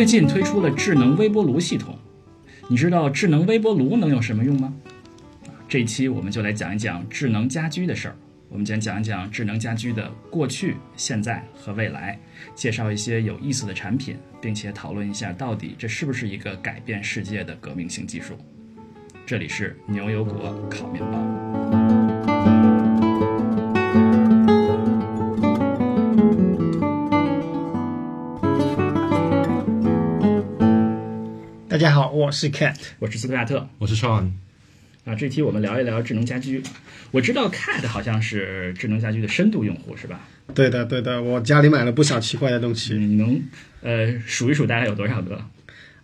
最近推出了智能微波炉系统，你知道智能微波炉能有什么用吗？这一期我们就来讲一讲智能家居的事儿。我们先讲一讲智能家居的过去、现在和未来，介绍一些有意思的产品，并且讨论一下到底这是不是一个改变世界的革命性技术。这里是牛油果烤面包。我是 Cat。我是斯图亚特我是 Sean，啊，这期我们聊一聊智能家居。我知道 Cat 好像是智能家居的深度用户，是吧？对的，对的，我家里买了不少奇怪的东西，你能呃数一数大概有多少个？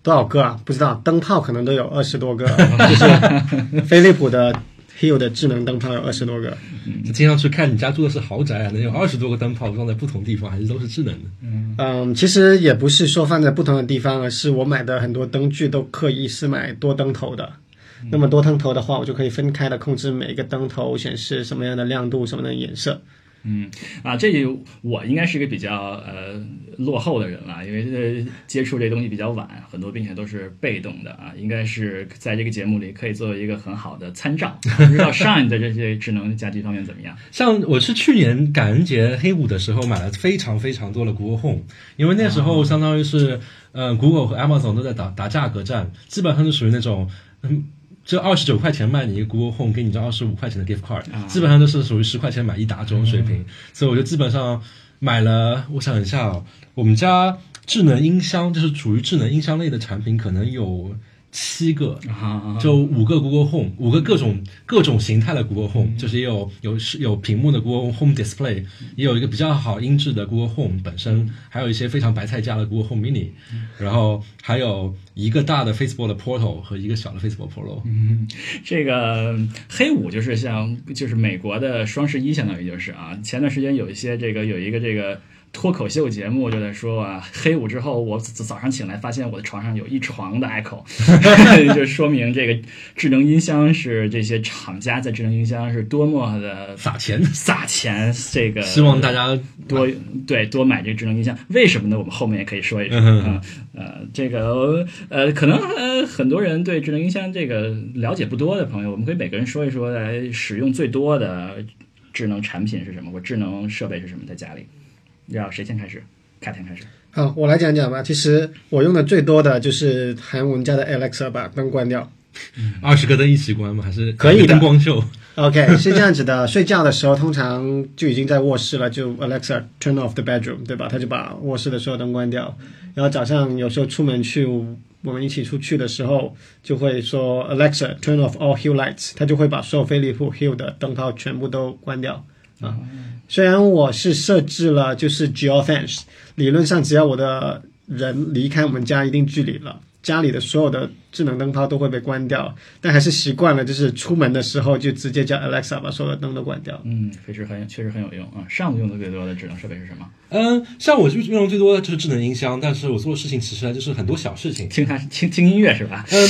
多少个啊？不知道，灯泡可能都有二十多个，就是飞利浦的 Hue 的智能灯泡有二十多个。听上去看你家住的是豪宅啊，能有二十多个灯泡放在不同地方，还是都是智能的？嗯，其实也不是说放在不同的地方，而是我买的很多灯具都刻意是买多灯头的。那么多灯头的话，我就可以分开的控制每一个灯头显示什么样的亮度、什么样的颜色。嗯啊，这就我应该是一个比较呃落后的人了，因为呃接触这东西比较晚，很多并且都是被动的啊，应该是在这个节目里可以作为一个很好的参照。不知道 Shine 的这些智能家居方面怎么样？像我是去年感恩节黑五的时候买了非常非常多的 Google Home，因为那时候相当于是呃 Google 和 Amazon 都在打打价格战，基本上是属于那种嗯。就二十九块钱卖你一个 Google Home，给你这二十五块钱的 gift card，、基本上都是属于十块钱买一打这种水平，所以我就基本上买了。我想一下哦，我们家智能音箱就是属于智能音箱类的产品，可能有七个，啊，就五个 Google Home，五个各种各种形态的 Google Home，、就是也有有是有屏幕的 Google Home Display，也有一个比较好音质的 Google Home 本身，还有一些非常白菜价的 Google Home Mini，、然后还有一个大的 Facebook 的 Portal 和一个小的 Facebook Pro。这个黑五就是像就是美国的双十一，相当于就是啊，前段时间有一些这个有一个这个。脱口秀节目就在说啊，黑五之后，我早早上醒来发现我的床上有一床的 Echo，就说明这个智能音箱是这些厂家在智能音箱是多么的撒钱，撒钱，这个希望大家多对多买这个智能音箱。为什么呢？我们后面也可以说一说嗯啊。呃，这个呃，可能呃很多人对智能音箱这个了解不多的朋友，我们可以每个人说一说，来使用最多的智能产品是什么，或智能设备是什么，在家里。要谁先开始？凯天开始。好，我来讲讲吧。其实我用的最多的就是喊我们家的 Alexa 把灯关掉。二十个灯一起关吗？还是可以的灯光秀？OK，是这样子的，睡觉的时候通常就已经在卧室了，就 Alexa turn off the bedroom，对吧？他就把卧室的所有灯关掉。然后早上有时候出门去，我们一起出去的时候，就会说 Alexa turn off all Hue lights，他就会把所有飞利浦 Hue 的灯泡全部都关掉啊。虽然我是设置了就是 geofence，理论上只要我的人离开我们家一定距离了。家里的所有的智能灯泡都会被关掉，但还是习惯了，就是出门的时候就直接叫 Alexa 把所有的灯都关掉。嗯，确实很确实很有用啊。上次用的最多的智能设备是什么？嗯，像我用的最多的就是智能音箱，但是我做的事情其实就是很多小事情。听它听听音乐是吧？嗯，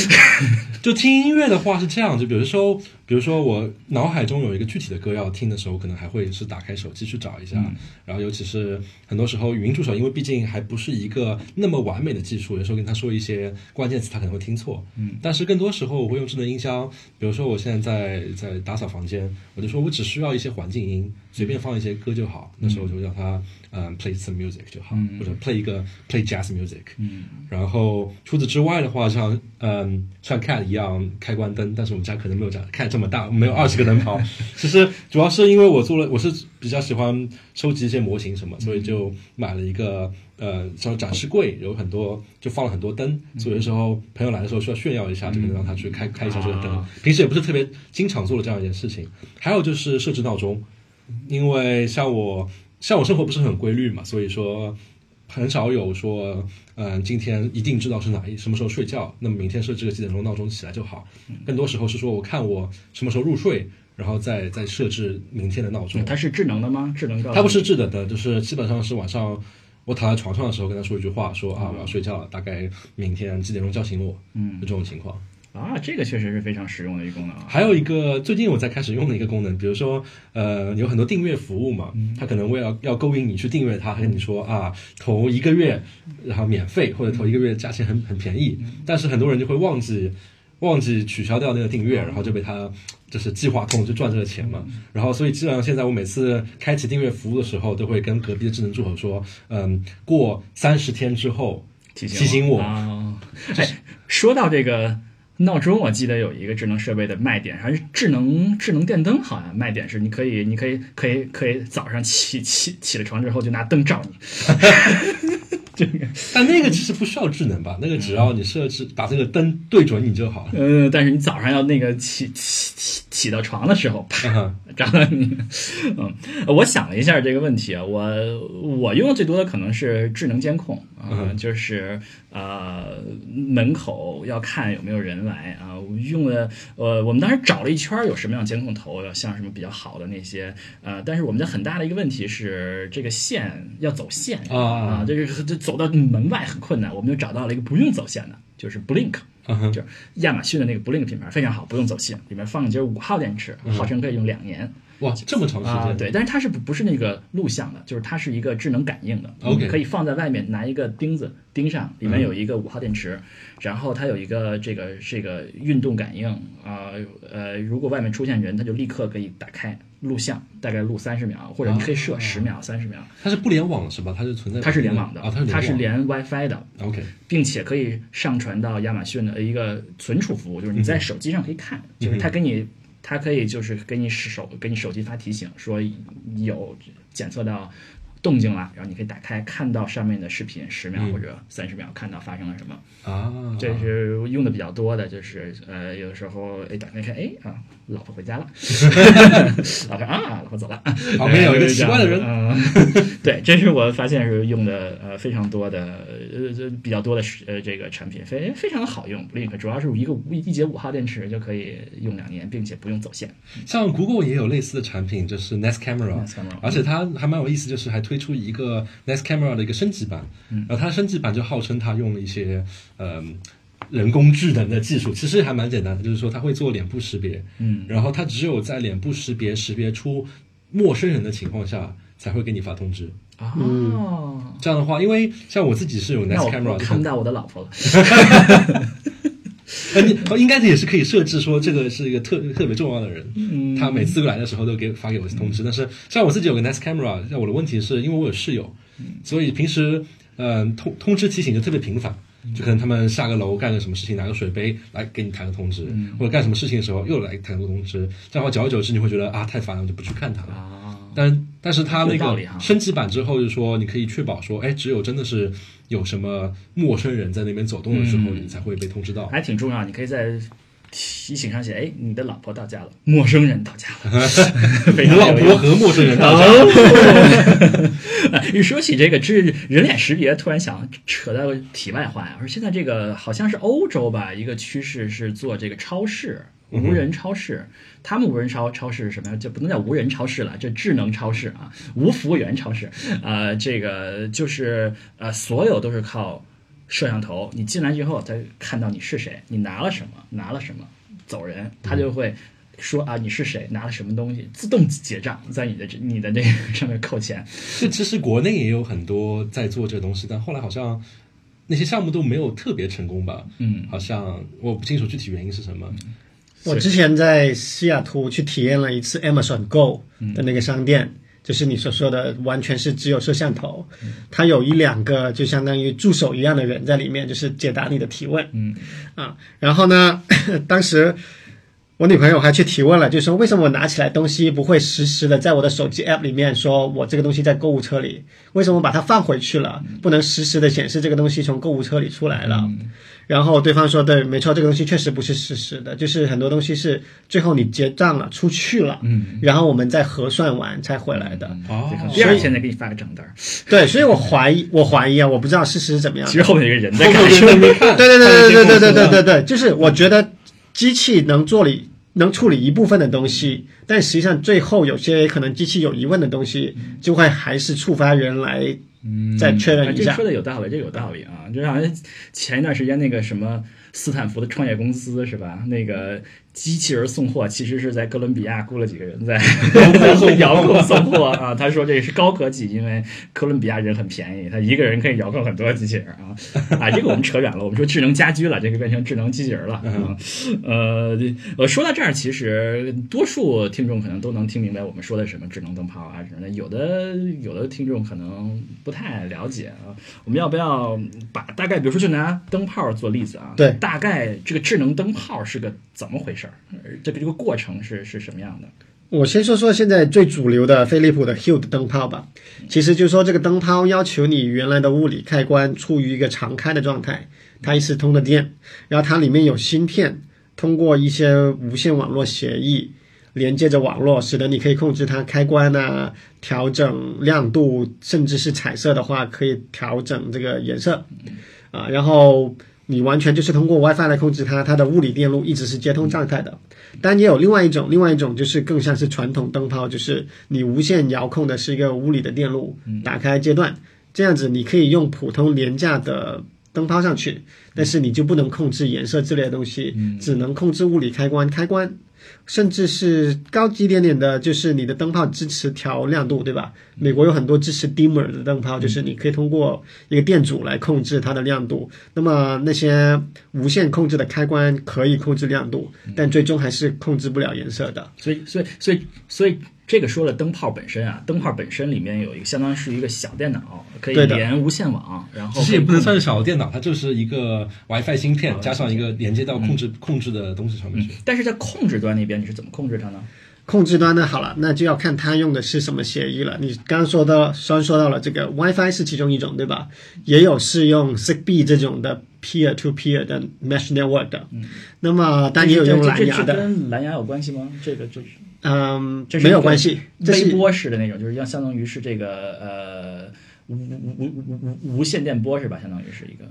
就听音乐的话是这样，就比如说，比如说我脑海中有一个具体的歌要听的时候，可能还会是打开手机去找一下。然后尤其是很多时候语音助手，因为毕竟还不是一个那么完美的技术，有时候跟他说一些关键词，他可能会听错。嗯，但是更多时候我会用智能音箱，比如说我现在在在打扫房间，我就说我只需要一些环境音，随便放一些歌就好。那时候就让他嗯 play some music 就好，或者 play 一个 play jazz music。嗯，然后除此之外的话，像嗯像 Cat 一样开关灯，但是我们家可能没有这样 Cat 这么大，没有二十个灯泡。其实主要是因为我做了，我是比较喜欢收集一些模型什么，所以就买了一个呃像展示柜，有很多就放了很多灯，所以有的时候朋友来的时候需要炫耀一下，就可能让他去开开一下这个灯。平时也不是特别经常做的这样一件事情。还有就是设置闹钟，因为像我像我生活不是很规律嘛，所以说。很少有说，嗯、今天一定知道是哪一什么时候睡觉，那么明天设置个几点钟闹钟起来就好。更多时候是说，我看我什么时候入睡，然后再再设置明天的闹钟。它是智能的吗？智能的它不是智能的，就是基本上是晚上我躺在床上的时候跟他说一句话，说啊我要睡觉了，大概明天几点钟叫醒我，嗯就这种情况。啊，这个确实是非常实用的一个功能啊。还有一个最近我在开始用的一个功能，比如说，呃，有很多订阅服务嘛，它可能为了要勾引你去订阅它，它跟你说啊，头一个月然后免费，或者头一个月价钱很很便宜，但是很多人就会忘记忘记取消掉那个订阅，然后就被他就是计划控就赚这个钱嘛。然后所以基本上现在我每次开启订阅服务的时候，都会跟隔壁的智能助手说，嗯，过三十天之后提醒提醒我啊！哎，说到这个闹钟，我记得有一个智能设备的卖点，还是智能智能电灯，好像卖点是你可以你可以可以可以早上起起起了床之后就拿灯照你。这个但那个其实不需要智能吧？那个只要你设置把这个灯对准你就好了。呃，但是你早上要那个起起起起到床的时候，啪嗯哼照到你。嗯，我想了一下这个问题啊，我我用的最多的可能是智能监控啊、嗯就是呃门口要看有没有人来啊。我用的呃，我们当时找了一圈儿有什么样监控头，像什么比较好的那些呃，但是我们的很大的一个问题是这个线要走线啊啊，这个这走到门外很困难，我们就找到了一个不用走线的，就是 Blink。嗯就是亚马逊的那个 Blink 品牌非常好，不用走线，里面放的就是五号电池，号称可以用两年。哇，这么长时啊、间？对，但是它是不不是那个录像的，就是它是一个智能感应的。OK 可以放在外面拿一个钉子钉上，里面有一个五号电池，然后它有一个这个这个运动感应啊呃如果外面出现人，它就立刻可以打开录像，大概录三十秒，或者你可以设哦十秒、三十秒，它是不联网是吧？它是存在它是联网的，啊，它是它是连 WiFi 的。OK 并且可以上传到亚马逊的一个存储服务，就是你在手机上可以看，就是它给你，它可以就是给你手给你手机发提醒，说有检测到动静了，然后你可以打开看到上面的视频，十秒嗯。或者三十秒看到发生了什么。啊，这是用的比较多的，就是呃，有时候哎打开看，哎啊，老婆回家了，老婆啊，老婆走了，旁边有一个 奇怪的人。嗯，对，这是我发现是用的呃非常多的呃这比较多的是呃这个产品，非非常的好用，Blink 主要是一个一一节五号电池就可以用两年，并且不用走线。像 Google 也有类似的产品，就是 Nest Camera，, Nest Camera 而且它还蛮有意思，就是还推出一个 Nest Camera 的一个升级版，然后它升级版就号称它用了一些呃人工智能的技术，其实还蛮简单的，就是说它会做脸部识别，嗯，然后它只有在脸部识别识别出陌生人的情况下，才会给你发通知。哦，这样的话，因为像我自己是有 nice Camera，我看不到我的老婆了。呃，你呃应该也是可以设置说这个是一个特特别重要的人，嗯他每次来的时候都给发给我通知。但是像我自己有个 Nest Camera，像我的问题是因为我有室友，所以平时嗯、呃通通知提醒就特别频繁。就可能他们下个楼干个什么事情，拿个水杯来给你弹个通知，或者干什么事情的时候又来弹个通知，这样的话久而久之你会觉得啊太烦了，我就不去看他了。啊，但但是它那个升级版之后，就是说你可以确保说，哎，只有真的是有什么陌生人在那边走动的时候，嗯你才会被通知到。还挺重要。你可以在提醒上写：“哎，你的老婆到家了，陌生人到家了。”非你老常有用婆和陌生人到家，哦，一说起这个这人脸识别，突然想扯到题外话呀。说现在这个好像是欧洲吧，一个趋势是做这个超市。无人超市，他们无人超超市是什么呀？就不能叫无人超市了，这智能超市啊，无服务员超市。呃，这个就是呃，所有都是靠摄像头，你进来之后，他看到你是谁，你拿了什么，拿了什么，走人，他就会说啊你是谁，拿了什么东西，自动结账，在你的这你的那个上面扣钱。这其实国内也有很多在做这个东西，但后来好像那些项目都没有特别成功吧？嗯，好像我不清楚具体原因是什么。我之前在西雅图去体验了一次 Amazon Go 嗯。的那个商店，就是你所说的，完全是只有摄像头，它有一两个就相当于助手一样的人在里面，就是解答你的提问。嗯。啊，然后呢，当时我女朋友还去提问了，就说为什么我拿起来东西不会实时的在我的手机 app 里面说我这个东西在购物车里，为什么把它放回去了，不能实时的显示这个东西从购物车里出来了？然后对方说：“对，没错，这个东西确实不是实时的，就是很多东西是最后你结账了出去了，嗯，然后我们再核算完才回来的。哦。对可能第二天再给你发个账单儿，对，所以我怀疑，我怀疑啊，我不知道事实是怎么样。其实后面有一个人在看，对对对对对对对对对，就是我觉得机器能做理能处理一部分的东西，但实际上最后有些可能机器有疑问的东西，就会还是触发人来再确认一下啊这说。的有道理，这有道理啊！就好像前一段时间那个什么斯坦福的创业公司是吧？那个机器人送货其实是在哥伦比亚雇了几个人在 遥控送货啊。他说这是高科技，因为哥伦比亚人很便宜，他一个人可以遥控很多机器人啊。啊，这个我们扯远了，我们说智能家居了，这个变成智能机器人了啊。呃，呃，说到这儿，其实多数听众可能都能听明白我们说的什么智能灯泡啊什么的，有的有的听众可能不太了解啊。我们要不要把大概，比如说就拿灯泡做例子啊？对大概这个智能灯泡是个怎么回事呃这个这个过程是是什么样的？我先说说现在最主流的飞利浦的 Hue 的灯泡吧。其实就是说，这个灯泡要求你原来的物理开关处于一个常开的状态，它一直通的电，然后它里面有芯片，通过一些无线网络协议连接着网络，使得你可以控制它开关啊，调整亮度，甚至是彩色的话可以调整这个颜色啊，然后。你完全就是通过 WiFi 来控制它，它的物理电路一直是接通状态的。当然也有另外一种，另外一种就是更像是传统灯泡，就是你无线遥控的是一个物理的电路，打开阶段，这样子你可以用普通廉价的灯泡上去，但是你就不能控制颜色之类的东西，只能控制物理开关开关。甚至是高级一点点的，就是你的灯泡支持调亮度，对吧？美国有很多支持 dimmer 的灯泡，就是你可以通过一个电阻来控制它的亮度。那么那些无线控制的开关可以控制亮度，但最终还是控制不了颜色的。所以，所以，所以，所以这个说了灯泡本身啊，灯泡本身里面有一个相当于是一个小电脑，可以连无线网，然后其实也不能算是小电脑，它就是一个 WiFi 芯片加上一个连接到控制控制的东西上面去。但是在控制端那边你是怎么控制它呢？控制端呢，好了，那就要看它用的是什么协议了。你刚刚说到，虽然说到了这个 WiFi 是其中一种，对吧？也有是用 Zigbee 这种的 peer to peer 的 mesh network 的。那么，但也有用蓝牙的，跟蓝牙有关系吗？这个就是嗯这，是没有关系。这微波式的那种，就是要相当于是这个呃无无无无无无线电波是吧？相当于是一个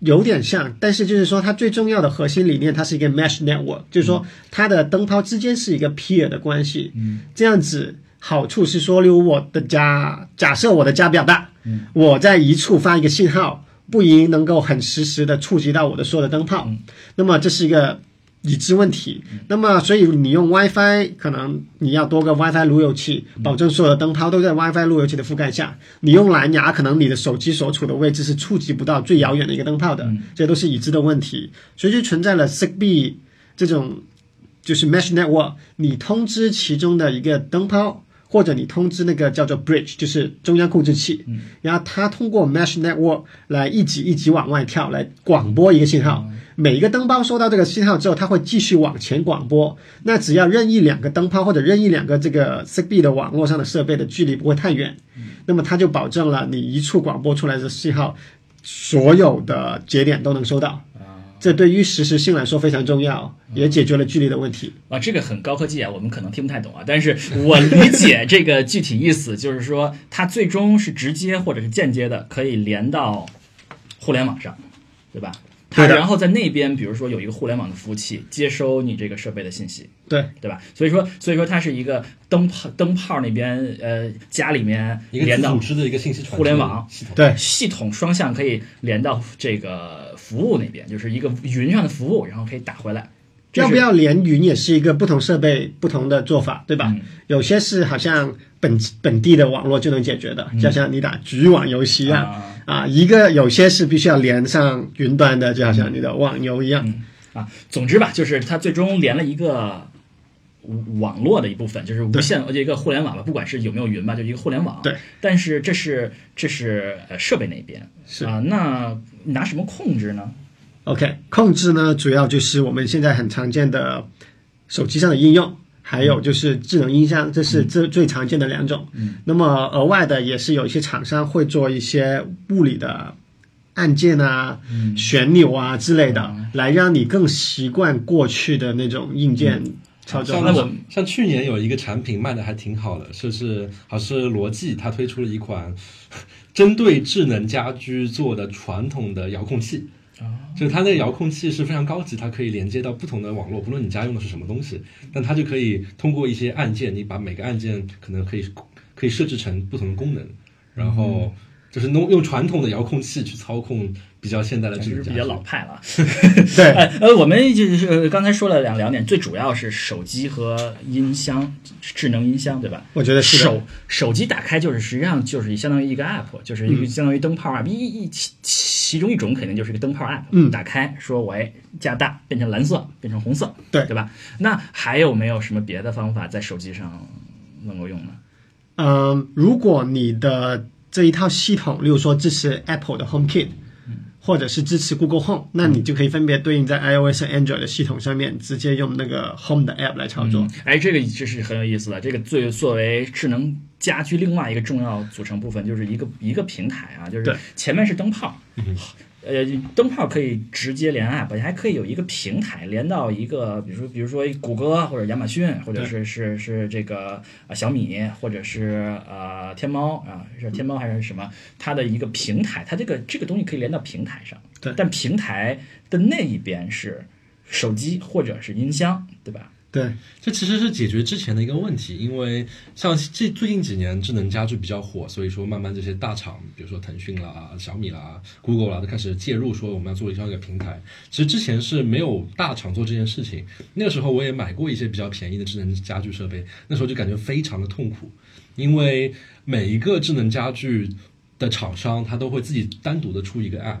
有点像，但是就是说，它最重要的核心理念，它是一个 mesh network，就是说它的灯泡之间是一个 peer 的关系。嗯，这样子好处是说，例如我的家，假设我的家比较大，嗯，我在一处发一个信号，不一定能够很实时的触及到我的所有的灯泡，那么这是一个。已知问题，那么所以你用 WiFi，可能你要多个 WiFi 路由器，保证所有的灯泡都在 WiFi 路由器的覆盖下。你用蓝牙，可能你的手机所处的位置是触及不到最遥远的一个灯泡的，这都是已知的问题，所以就存在了 Zigbee 这种就是 Mesh Network，你通知其中的一个灯泡。或者你通知那个叫做 bridge，就是中央控制器，然后它通过 mesh network 来一级一级往外跳，来广播一个信号。每一个灯泡收到这个信号之后，它会继续往前广播。那只要任意两个灯泡或者任意两个这个 Zigbee 的网络上的设备的距离不会太远，那么它就保证了你一处广播出来的信号，所有的节点都能收到。这对于实时性来说非常重要，也解决了距离的问题。啊，这个很高科技啊，我们可能听不太懂啊，但是我理解这个具体意思，就是说它最终是直接或者是间接的可以连到互联网上，对吧？它对然后在那边，比如说有一个互联网的服务器接收你这个设备的信息，对，对吧？所以说，所以说它是一个灯泡灯泡那边呃家里面一个连到组织的一个信息互联网系统。对，系统双向可以连到这个服务那边，就是一个云上的服务，然后可以打回来。要不要连云也是一个不同设备不同的做法，对吧？嗯有些是好像本本地的网络就能解决的，就像你打局网游戏一样啊啊一个有些是必须要连上云端的，就好像你的网游一样。啊，总之吧，就是它最终连了一个网络的一部分，就是无线一个互联网吧，不管是有没有云吧，就一个互联网。对。但是这是这是呃设备那边是啊，那拿什么控制呢？OK，控制呢主要就是我们现在很常见的手机上的应用。还有就是智能音箱，这是最最常见的两种。嗯，那么额外的也是有一些厂商会做一些物理的按键啊、旋钮啊之类的，来让你更习惯过去的那种硬件操作。像那我像去年有一个产品卖的还挺好的，就是好像是罗技，它推出了一款针对智能家居做的传统的遥控器。就是它那个遥控器是非常高级，它可以连接到不同的网络，不论你家用的是什么东西，但它就可以通过一些按键，你把每个按键可能可以可以设置成不同的功能，然后就是弄用传统的遥控器去操控比较现代的智能家比较老派了。对，哎，呃，我们就是呃刚才说了两两点，最主要是手机和音箱，智能音箱，对吧？我觉得是手手机打开就是实际上就是相当于一个 app，就是一个相当于灯泡 app，一一其其中一种肯定就是一个灯泡 app，嗯打开说我哎加大变成蓝色，变成红色，对对吧？那还有没有什么别的方法在手机上能够用呢？嗯，如果你的这一套系统，例如说支持 Apple 的 HomeKit，或者是支持 Google Home，那你就可以分别对应在 iOS 和 Android 的系统上面，直接用那个 Home 的 App 来操作。嗯哎，这个这是很有意思的。这个最作为智能家居另外一个重要组成部分，就是一个一个平台啊，就是前面是灯泡，呃，灯泡可以直接连 App，还可以有一个平台连到一个，比如说比如说谷歌或者亚马逊，或者是是是这个啊小米，或者是呃天猫啊，是天猫还是什么？它的一个平台，它这个这个东西可以连到平台上，对但平台的那一边是手机或者是音箱，对吧？对，这其实是解决之前的一个问题，因为像这最近几年智能家居比较火，所以说慢慢这些大厂，比如说腾讯啦、小米啦、Google 啦，都开始介入，说我们要做这样一个平台。其实之前是没有大厂做这件事情，那个时候我也买过一些比较便宜的智能家居设备，那时候就感觉非常的痛苦，因为每一个智能家居的厂商，他都会自己单独的出一个 app。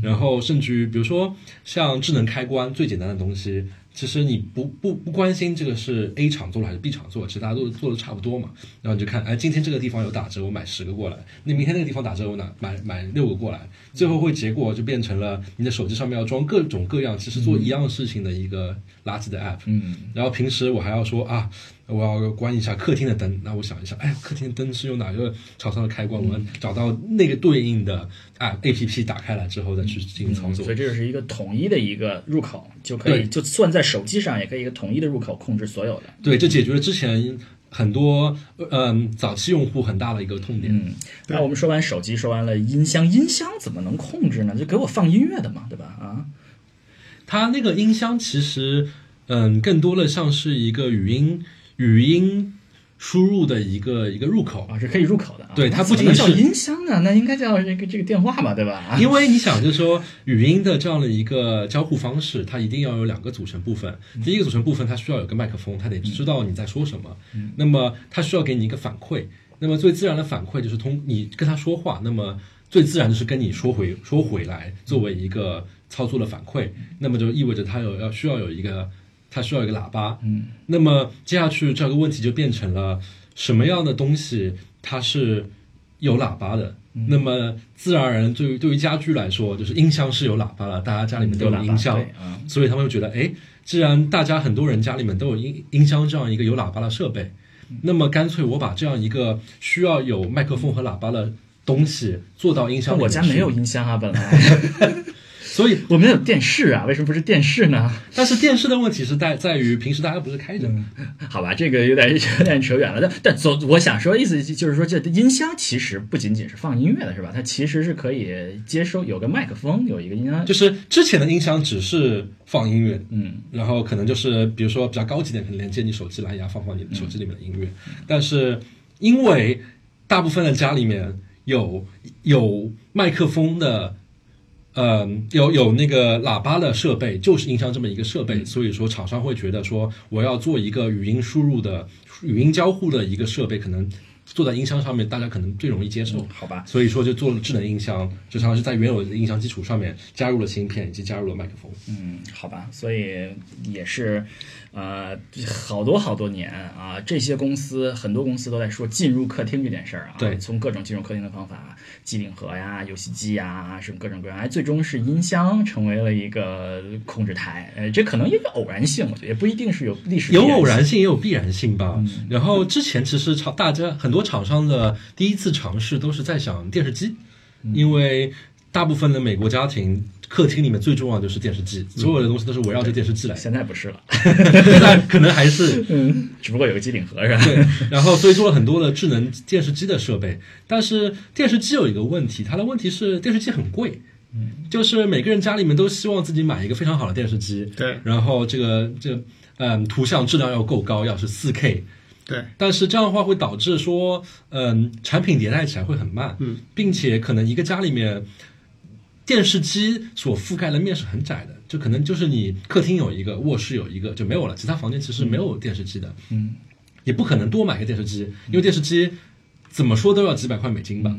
然后甚至于，比如说像智能开关最简单的东西，其实你不不不关心这个是 A 厂做了还是 B 厂做的，其实大家都做的差不多嘛。然后你就看，哎，今天这个地方有打折，我买十个过来；那明天那个地方打折，我拿买买六个过来。最后会结果就变成了你的手机上面要装各种各样，其实做一样事情的一个垃圾的 app。嗯，然后平时我还要说啊，我要关一下客厅的灯，那我想一下，哎，客厅的灯是用哪个厂商的开关？我们找到那个对应的啊 A P P 打开来之后再去进行操作所以。这就是一个统一的一个入口，就可以就算在手机上也可以一个统一的入口控制所有的。对，这解决了之前很多嗯早期用户很大的一个痛点。嗯，那我们说完手机，说完了音箱，音箱怎么能控制呢？就给我放音乐的嘛，对吧？啊，它那个音箱其实嗯更多的像是一个语音语音输入的一个一个入口。啊是可以入口的啊。对它不仅是叫音箱啊，那应该叫这个这个电话嘛，对吧？啊，因为你想，就是说语音的这样的一个交互方式，它一定要有两个组成部分。第一个组成部分，它需要有个麦克风，它得知道你在说什么。那么它需要给你一个反馈。那么最自然的反馈就是通你跟他说话，那么最自然就是跟你说回说回来，作为一个操作的反馈。那么就意味着它有要需要有一个它需要一个喇叭。嗯，那么接下去这个问题就变成了什么样的东西它是有喇叭的？嗯。那么自然而然，对于对于家居来说，就是音箱是有喇叭了，大家家里面都有音箱。所以他们会觉得，哎，既然大家很多人家里面都有音音箱这样一个有喇叭的设备，那么干脆我把这样一个需要有麦克风和喇叭的东西做到音箱里面我家没有，音箱啊，本来 所以我们有电视啊，为什么不是电视呢？但是电视的问题是在在于平时大家不是开着的。好吧，这个有点有点扯远了。但但总我想说的，意思就是说，这音箱其实不仅仅是放音乐的，是吧？它其实是可以接收有个麦克风，有一个音箱，就是之前的音箱只是放音乐，嗯，然后可能就是比如说比较高级点，可能连接你手机蓝牙放放你手机里面的音乐。但是因为大部分的家里面有有麦克风的，呃，有有那个喇叭的设备，就是音箱这么一个设备，所以说厂商会觉得说我要做一个语音输入的语音交互的一个设备，可能做在音箱上面，大家可能最容易接受。好吧，所以说就做了智能音箱，就相当是在原有的音箱基础上面加入了芯片以及加入了麦克风。嗯，好吧，所以也是，呃，好多好多年啊，这些公司很多公司都在说进入客厅这件事儿啊，对从各种进入客厅的方法，机顶盒呀、游戏机呀，什么各种各样，哎，最终是音箱成为了一个控制台，呃，这可能也有偶然性，我觉得也不一定是有历史有偶然性，也有必然性吧。然后之前其实厂大家很多厂商的第一次尝试都是在想电视机，因为大部分的美国家庭客厅里面最重要的就是电视机，所有的东西都是围绕着电视机来。现在不是了，现在可能还是 嗯，只不过有个机顶盒是吧？对，然后所以做了很多的智能电视机的设备，但是电视机有一个问题，它的问题是电视机很贵。嗯。就是每个人家里面都希望自己买一个非常好的电视机，对。然后这个这个嗯图像质量要够高，要是四 K，对，但是这样的话会导致说，嗯，产品迭代起来会很慢，嗯，并且可能一个家里面电视机所覆盖的面是很窄的，就可能就是你客厅有一个，卧室有一个就没有了，其他房间其实没有电视机的，嗯，也不可能多买个电视机，因为电视机怎么说都要几百块美金吧，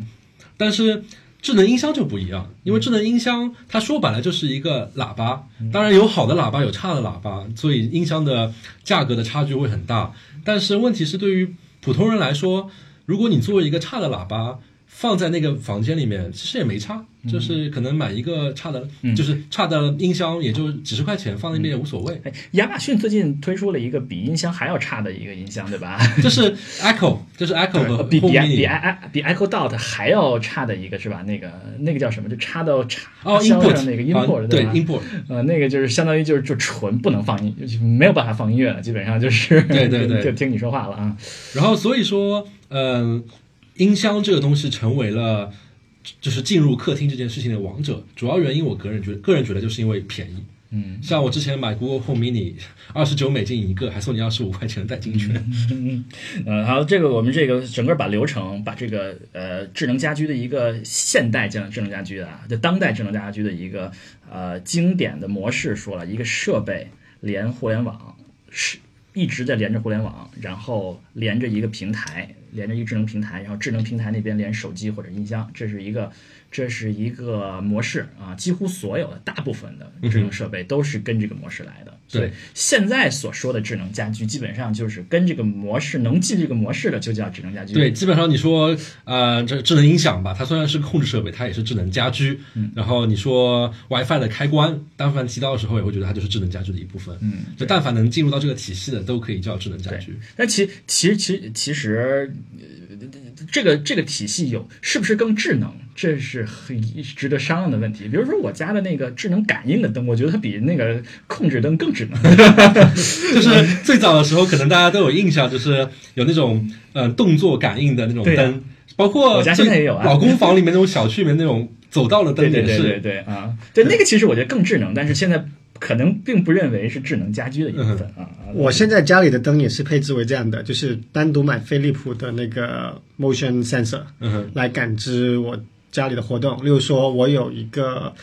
但是。智能音箱就不一样，因为智能音箱它说白了就是一个喇叭，当然有好的喇叭，有差的喇叭，所以音箱的价格的差距会很大。但是问题是，对于普通人来说，如果你作为一个差的喇叭放在那个房间里面，其实也没差，就是可能买一个差的，就是差的音箱，也就几十块钱放那边也无所谓。哎，亚马逊最近推出了一个比音箱还要差的一个音箱，对吧？就是 Echo，就是 Echo 和 比比比 i 比 Echo Dot 还要差的一个是吧？那个那个叫什么？就差到插哦箱，input 上那个啊 input 对吧？input，呃，那个就是相当于就是就纯不能放音，就没有办法放音乐了，基本上就是对对对 就听你说话了啊。然后所以说，嗯、音箱这个东西成为了就是进入客厅这件事情的王者。主要原因，我个人觉个人觉得就是因为便宜。嗯，像我之前买 Google Home Mini，二十九美金一个，还送你二十五块钱的代金券。嗯，好，这个我们这个整个把流程，把这个呃智能家居的一个现代智能智能家居的啊，就当代智能家居的一个呃经典的模式说了，一个设备连互联网是一直在连着互联网，然后连着一个平台，连着一个智能平台，然后智能平台那边连手机或者音箱，这是一个这是一个模式啊，几乎所有的大部分的智能设备都是跟这个模式来的。所以对现在所说的智能家居，基本上就是跟这个模式能进这个模式的，就叫智能家居。对，基本上你说，呃，这智能音响吧，它虽然是控制设备，它也是智能家居。嗯然后你说 WiFi 的开关，但凡提到的时候，也会觉得它就是智能家居的一部分。嗯，就但凡能进入到这个体系的，都可以叫智能家居。但其其实其实其实，呃这个这个体系有是不是更智能，这是很值得商量的问题。比如说我家的那个智能感应的灯，我觉得它比那个控制灯更智能。就是最早的时候，可能大家都有印象，就是有那种呃动作感应的那种灯，包括我家现在也有啊老公房里面那种小区里面那种走道的灯也是。对对对对对啊，对那个其实我觉得更智能，但是现在可能并不认为是智能家居的一部分啊。啊我现在家里的灯也是配置为这样的，就是单独买飞利浦的那个 motion sensor 嗯，来感知我家里的活动。例如说，我有一个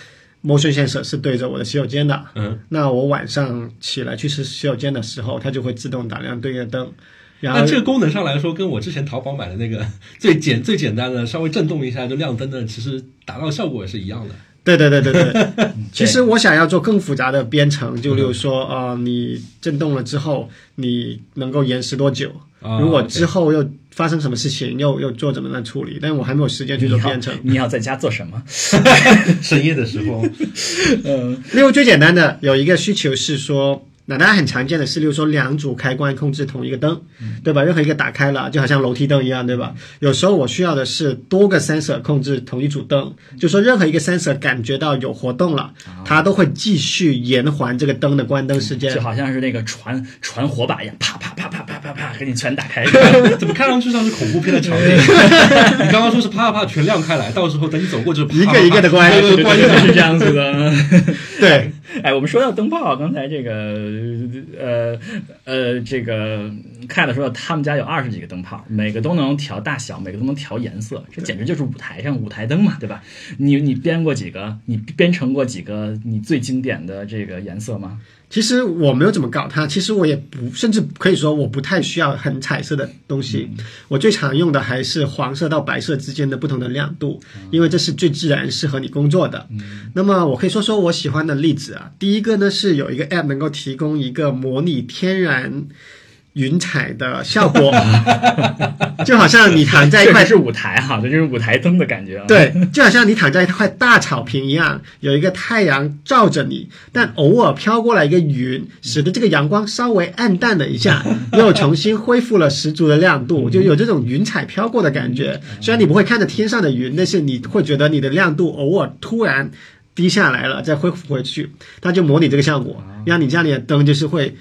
motion sensor 是对着我的洗手间的，嗯，那我晚上起来去洗洗手间的时候，它就会自动打亮对应的灯。然后那这个功能上来说，跟我之前淘宝买的那个 最简最简单的，稍微震动一下就亮灯的，其实达到效果也是一样的。对对对对对，其实我想要做更复杂的编程，就例如说，呃，你震动了之后，你能够延时多久？啊如果之后又发生什么事情，又又做怎么样的处理？但我还没有时间去做你要编程。你要在家做什么？深夜的时候，嗯例如最简单的有一个需求是说，那大家很常见的是，例如说两组开关控制同一个灯，对吧？任何一个打开了，就好像楼梯灯一样，对吧？有时候我需要的是多个 sensor 控制同一组灯，就说任何一个 sensor 感觉到有活动了，它都会继续延缓这个灯的关灯时间就。好像是那个传传火把一样，啪啪啪啪啪啪啪，给你全打开。怎么看上去像是恐怖片的场景？你刚刚说是啪啪啪全亮开来，到时候等你走过就一个一个的关对对对关对对是这样子的。对，哎，我们说到灯泡，刚才这个呃呃，这个看的说他们家有二十几个灯泡，每个都能调大小，每个都能调颜色，这简直就是舞台上舞台灯嘛，对吧？你你编过几个？你编程过几个你最经典的这个颜色吗？其实我没有怎么搞它，其实我也不，甚至可以说我不太需要很彩色的东西。我最常用的还是黄色到白色之间的不同的亮度，因为这是最自然适合你工作的。那么我可以说说我喜欢的例子啊。第一个呢是有一个 app 能够提供一个模拟天然云彩的效果，就好像你躺在一块是舞台哈，这就是舞台灯的感觉啊。，对，就好像你躺在一块大草坪一样，有一个太阳照着你，但偶尔飘过来一个云，使得这个阳光稍微暗淡了一下，又重新恢复了十足的亮度，就有这种云彩飘过的感觉。虽然你不会看着天上的云，但是你会觉得你的亮度偶尔突然低下来了，再恢复回去，它就模拟这个效果，让你家里的灯就是会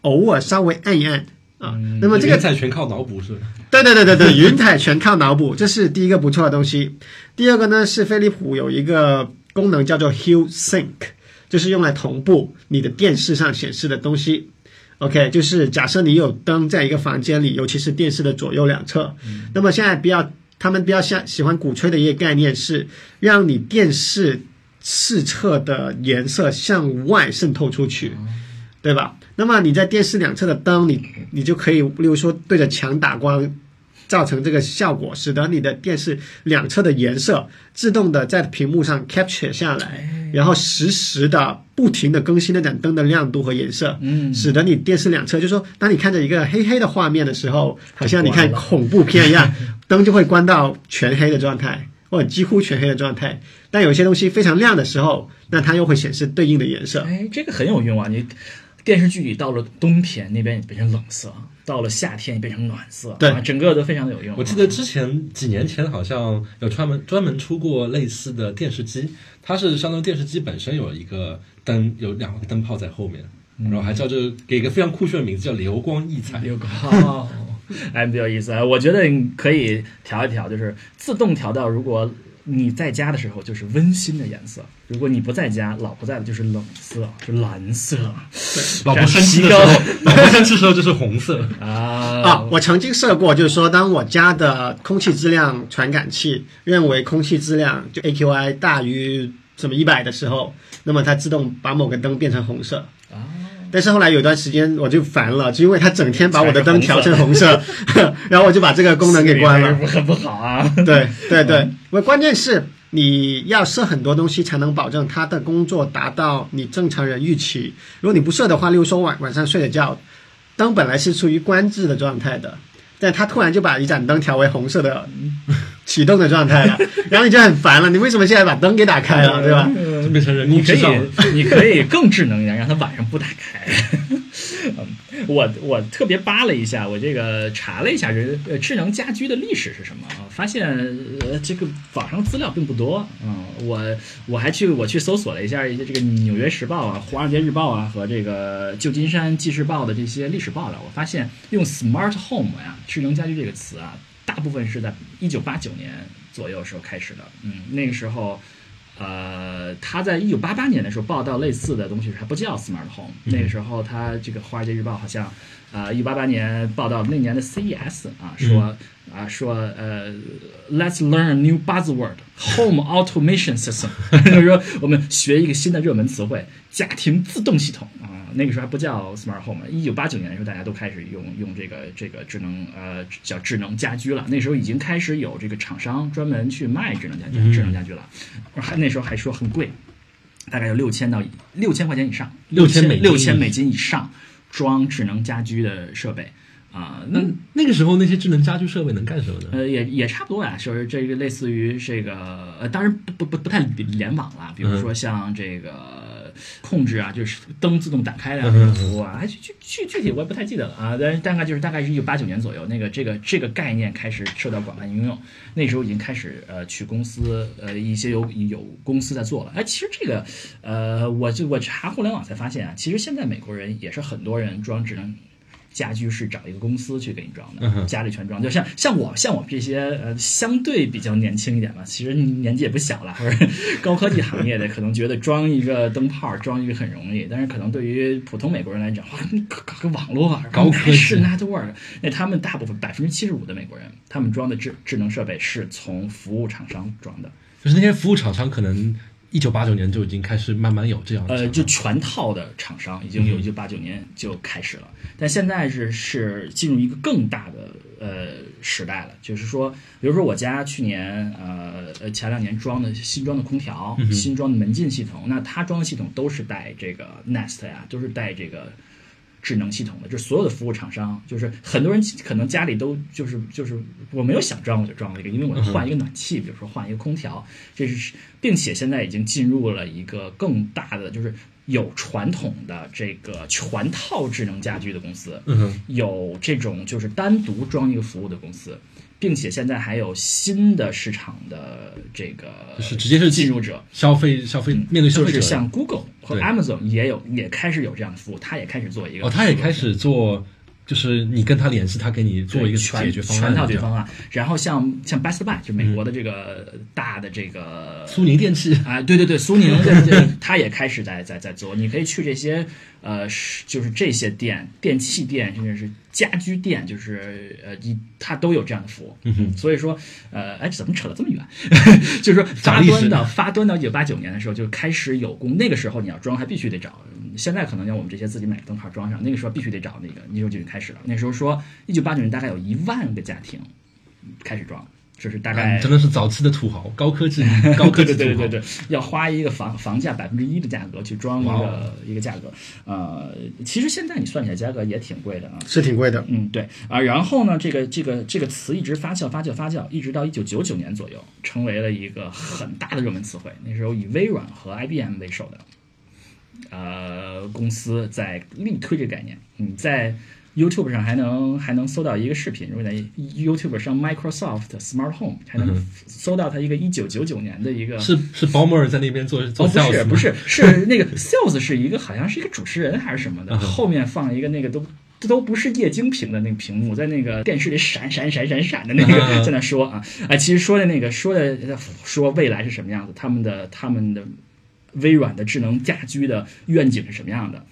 偶尔稍微暗一暗。啊，那么这个云彩全靠脑补是吧？对对对对对，云彩全靠脑补，这是第一个不错的东西。第二个呢是飞利浦有一个功能叫做 Hue Sync，就是用来同步你的电视上显示的东西。OK，就是假设你有灯在一个房间里，尤其是电视的左右两侧，那么现在比较他们比较像喜欢鼓吹的一个概念是，让你电视四侧的颜色向外渗透出去，对吧？那么你在电视两侧的灯，你你就可以，例如说对着墙打光。造成这个效果，使得你的电视两侧的颜色自动的在屏幕上 capture 下来，然后实时的不停的更新那盏灯的亮度和颜色，嗯使得你电视两侧，就是说，当你看着一个黑黑的画面的时候，好像你看恐怖片一样，灯就会关到全黑的状态，或者几乎全黑的状态。但有些东西非常亮的时候，那它又会显示对应的颜色。哎，这个很有用啊！你电视剧里到了冬天，那边也变成冷色；到了夏天也变成暖色，对啊，整个都非常的有用。我记得之前几年前好像有专门专门出过类似的电视机，它是相当于电视机本身有一个灯，有两个灯泡在后面，然后还叫这给一个非常酷炫的名字叫流光溢彩。有高，哎，比较有意思啊！我觉得你可以调一调，就是自动调到如果你在家的时候就是温馨的颜色，如果你不在家，老婆在的就是冷色，就蓝色老婆生气的时候，老婆生气的时候就是红色。啊啊，我曾经设过，就是说，当我家的空气质量传感器认为空气质量就 AQI 大于什么一百的时候，那么它自动把某个灯变成红色。啊，但是后来有段时间我就烦了，就因为它整天把我的灯调成红色，然后我就把这个功能给关了。很不好啊。对对对，我关键是你要设很多东西才能保证它的工作达到你正常人预期。如果你不设的话，例如说晚晚上睡的觉，灯本来是处于关置的状态的，但它突然就把一盏灯调为红色的启动的状态了，然后你就很烦了，你为什么现在把灯给打开了，对吧？变成人你可以工智障了。你可以更智能一点，让它晚上不打开。嗯我我特别扒了一下，我这个查了一下人呃智能家居的历史是什么啊？发现呃这个网上资料并不多。嗯，我我还去我去搜索了一下一些这个《纽约时报》啊、《华尔街日报》啊和这个旧金山纪事报的这些历史报道，我发现用 “smart home” 呀、智能家居这个词啊，大部分是在一九八九年左右时候开始的。嗯，那个时候。呃，他在一九八八年的时候报道类似的东西，还不叫 smart home。那个时候，他这个《华尔街日报》好像，呃，一九八八年报道那年的 CES 啊，说啊说呃，Let's learn a new buzzword，home automation system，就是说我们学一个新的热门词汇，家庭自动系统啊。那个时候还不叫 smart home，一九八九年的时候，大家都开始用用这个这个智能呃叫智能家居了。那时候已经开始有这个厂商专门去卖智能家居、智能家居了，还那时候还说很贵，大概有六千到六千块钱以上，6000美金六千美金以上装智能家居的设备啊、那那那个时候那些智能家居设备能干什么呢？呃，也也差不多呀，就是这个类似于这个，呃，当然不不不不太联网了，比如说像这个控制啊，就是灯自动打开的那种服务啊，还具具具具体我也不太记得了啊，但是大概就是大概是一九八九年左右，那个这个这个概念开始受到广泛应用，那时候已经开始呃去公司呃一些有有公司在做了，哎，其实这个呃，我就我查互联网才发现啊，其实现在美国人也是很多人装智能。家居是找一个公司去给你装的，嗯家里全装。就像像我像我们这些呃相对比较年轻一点吧，其实年纪也不小了，或 者高科技行业的，可能觉得装一个灯泡装一个很容易，但是可能对于普通美国人来讲，哇，你搞搞个网络啊，高科技是 network，那他们大部分百分之七十五的美国人，他们装的智智能设备是从服务厂商装的。就是那些服务厂商可能一九八九年就已经开始慢慢有这样的呃，就全套的厂商已经有一九八九年就开始了，但现在是是进入一个更大的呃时代了，就是说，比如说我家去年呃呃前两年装的新装的空调，新装的门禁系统，那它装的系统都是带这个 Nest 呀，都是带这个。智能系统的，就是所有的服务厂商，就是很多人可能家里都就是就是我没有想装我就装了一个，因为我要换一个暖气，比如说换一个空调，这是并且现在已经进入了一个更大的，就是有传统的这个全套智能家居的公司，有这种就是单独装一个服务的公司，并且现在还有新的市场的这个就是直接是进入者，消费消费面对消费者就是像 Google 或对。Amazon 也有也开始有这样的服务，它也开始做一个哦，他也开始做就是你跟他联系，他给你做一个全解决方案，全套解决方案。然后像像 Best Buy 就美国的这个大的这个苏宁电器啊，对对对，苏宁对对对，他也开始在在在做。你可以去这些呃，是就是这些店、电器店，甚至是家居店，就是呃，一它都有这样的服务。嗯哼所以说，呃，哎，怎么扯了这么远？就是说发端到发端到一九八九年的时候，就开始有供。那个时候你要装，还必须得找。现在可能要我们这些自己买个灯泡装上，那个时候必须得找那个，那时候就已经开始了。那时候说，一九八九年大概有一万个家庭开始装，这是大概啊真的是早期的土豪，高科技 高科技土豪。对对对对对，要花一个房房价百分之一的价格去装一个哦一个价格，呃，其实现在你算起来价格也挺贵的啊。是挺贵的。嗯，对啊，然后呢，这个这个这个词一直发酵发酵发酵，一直到一九九九年左右，成为了一个很大的热门词汇。那时候以微软和 IBM 为首的呃公司在力推这个概念。你在 YouTube 上还能还能搜到一个视频，如果在 YouTube 上 Microsoft Smart Home 还能嗯搜到它一个一九九九年的一个是是鲍默尔在那边做做哦，不 sales 不是不是，是那个 sales 是一个好像是一个主持人还是什么的，后面放一个那个都。这都不是液晶屏的那个屏幕，在那个电视里闪闪闪闪闪的那个，嗯 在那说啊，啊，其实说的那个说的说未来是什么样子，他们的他们的微软的智能家居的愿景是什么样的，